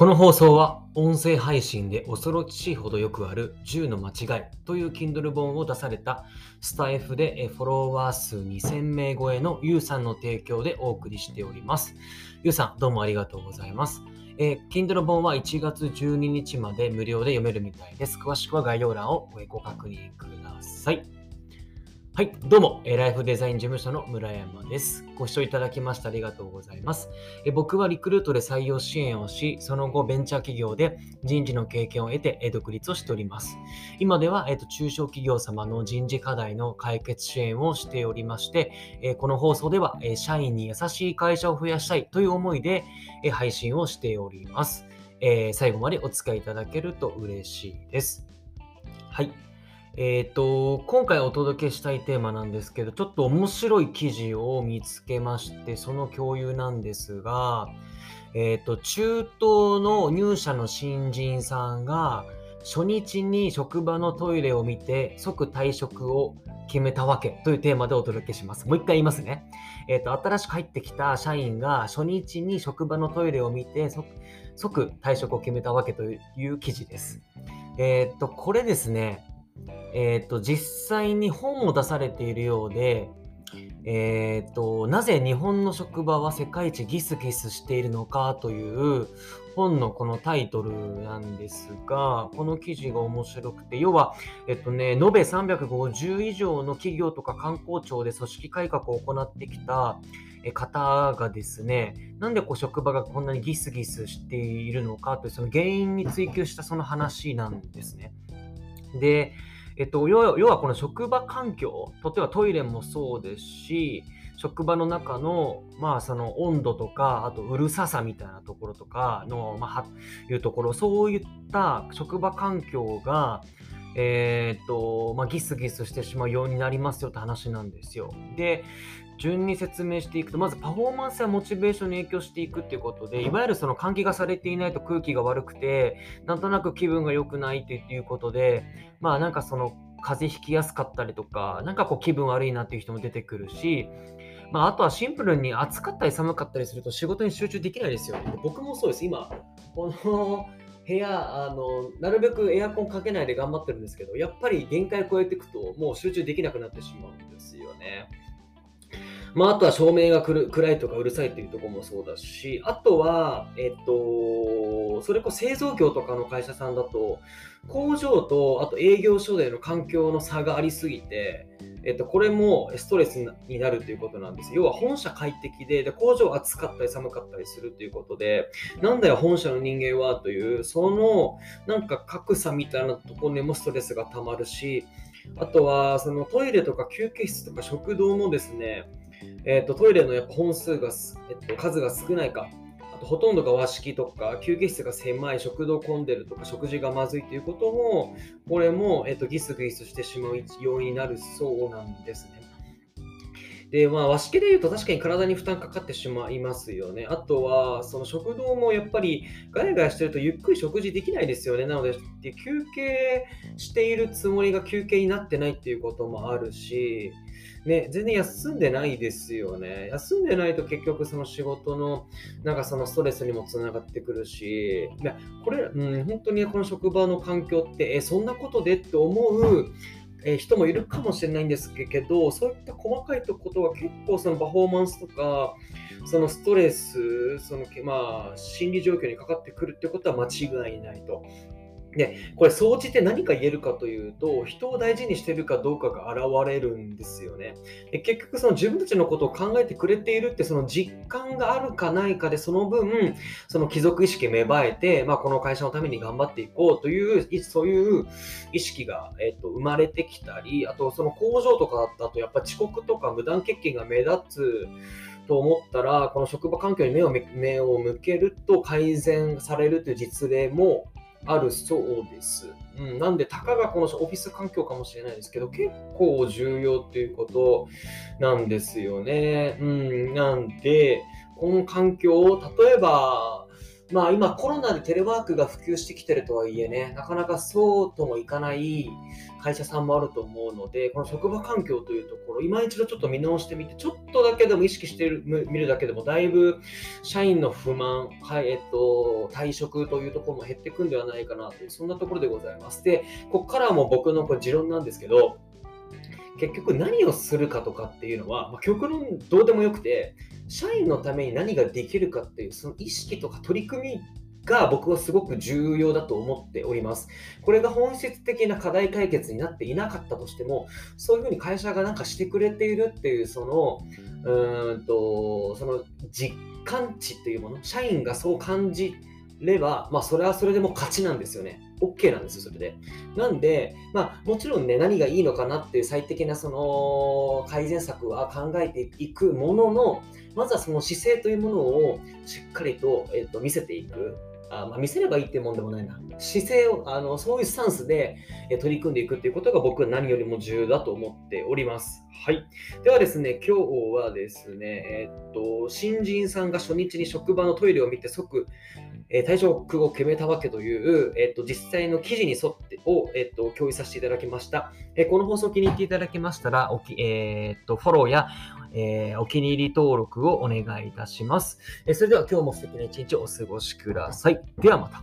この放送は音声配信で恐ろしいほどよくある10の間違いという Kindle 本を出されたスタイフでフォロワー数2000名超えのゆうさんの提供でお送りしております。ゆうさん、どうもありがとうございます。えー、Kindle 本は1月12日まで無料で読めるみたいです。詳しくは概要欄をご確認ください。はい、どうも、ライフデザイン事務所の村山です。ご視聴いただきましてありがとうございます。え僕はリクルートで採用支援をし、その後ベンチャー企業で人事の経験を得て独立をしております。今では、えーと、中小企業様の人事課題の解決支援をしておりまして、えこの放送では、え社員に優しい会社を増やしたいという思いで、え配信をしております、え、最後までお使いいただけると嬉しいです。はい。えっ、ー、と、今回お届けしたいテーマなんですけど、ちょっと面白い記事を見つけまして、その共有なんですが、えっ、ー、と、中東の入社の新人さんが、初日に職場のトイレを見て即退職を決めたわけというテーマでお届けします。もう一回言いますね。えっ、ー、と、新しく入ってきた社員が初日に職場のトイレを見て即退職を決めたわけという記事です。えっ、と、これですね、え、ー、と、実際に本も出されているようで、えっ、ー、と、なぜ日本の職場は世界一ギスギスしているのかという本のこのタイトルなんですが、この記事が面白くて、要は、えっとね、延べ350以上の企業とか観光庁で組織改革を行ってきた方がですね、なんでこう職場がこんなにギスギスしているのかというその原因に追求したその話なんですね。で、えっと、要はこの職場環境、例えばトイレもそうですし、職場の中の、まあ、その温度とか、あとうるささみたいなところとかの、まあ、いうところ、そういった職場環境が、えー、っと、まあ、ギスギスしてしまうようになりますよって話なんですよ。で、順に説明していくと、まずパフォーマンスやモチベーションに影響していくっていうことで、いわゆるその換気がされていないと空気が悪くて、なんとなく気分が良くないっていうことで、まあなんかその風邪ひきやすかったりとか、なんかこう気分悪いなっていう人も出てくるし、まあ、あとはシンプルに暑かったり寒かったりすると仕事に集中できないですよね。僕もそうです。今、この部屋あの、なるべくエアコンかけないで頑張ってるんですけど、やっぱり限界を超えていくと、もう集中できなくなってしまうんですよね。まあ、あとは照明が暗いとかうるさいっていうところもそうだし、あとは、えっと、それこそ製造業とかの会社さんだと、工場とあと営業所での環境の差がありすぎて、えっと、これもストレスになるということなんです。要は本社快適でで、工場暑かったり寒かったりするということで、なんだよ本社の人間はという、そのなんか格差みたいなところにもストレスがたまるし、あとはそのトイレとか休憩室とか食堂もですね、えっと、トイレのやっぱ本数が、えっと、数が少ないか、あとほとんどが和式とか、休憩室が狭い、食堂混んでるとか、食事がまずいということも、これも、えっと、ギスギスしてしまう要因になるそうなんですね。で、まあ、和式で言うと確かに体に負担かかってしまいますよね。あとは、その食堂もやっぱりガヤガヤしてるとゆっくり食事できないですよね。なので、休憩しているつもりが休憩になってないっていうこともあるし、ね、全然休んでないですよね。休んでないと結局その仕事のなんかそのストレスにもつながってくるし、これ、うん、本当にこの職場の環境って、え、そんなことでって思うえ人もいるかもしれないんですけど、そういった細かいとことは結構そのパフォーマンスとか、そのストレス、そのまあ、心理状況にかかってくるってことは間違いないと。で、これ、総じて何か言えるかというと、人を大事にしてるかどうかが現れるんですよね。で結局、その自分たちのことを考えてくれているって、その実感があるかないかで、その分、その貴族意識芽生えて、まあ、この会社のために頑張っていこうという、そういう意識が、えっと、生まれてきたり、あと、その工場とかだと、やっぱ遅刻とか無断欠勤が目立つ、と思ったら、この職場環境に目を目を向けると改善されるという実例もあるそうです。うん、なんで、たかがこのオフィス環境かもしれないですけど、結構重要っていうことなんですよね。うん、なんで、この環境を、例えば、まあ今コロナでテレワークが普及してきてるとはいえね、なかなかそうともいかない会社さんもあると思うので、この職場環境というところ、今一度ちょっと見直してみて、ちょっとだけでも意識してみるだけでも、だいぶ社員の不満、はいえっと、退職というところも減っていくんではないかなという、そんなところでございます。で、ここからはもう僕のこれ持論なんですけど、結局何をするかとかっていうのは、まあ、極論どうでもよくて、社員のために何ができるかっていう、その意識とか取り組みが僕はすごく重要だと思っております。これが本質的な課題解決になっていなかったとしても、そういうふうに会社がなんかしてくれているっていう、その、うんと、その実感値っていうもの、社員がそう感じれば、まあ、それはそれでも勝ちなんですよね。OK なんですよ、それで。なんで、まあ、もちろんね、何がいいのかなっていう最適なその改善策は考えていくものの、まずはその姿勢というものをしっかりと,、えー、と見せていく。あまあ、見せればいいってもんでもないな。姿勢を、あのそういうスタンスで、取り組んでいくっていうことが僕は何よりも重要だと思っております。はい。ではですね、今日はですね、えっと、新人さんが初日に職場のトイレを見て即、え、退職を決めたわけという、えっと、実際の記事に沿ってを、えっと、共有させていただきました。え、この放送気に入っていただけましたら、おきえー、っとフォローや、えお気に入り登録をお願いいたします。えそれでは今日も素敵な一日をお過ごしください。ではまた。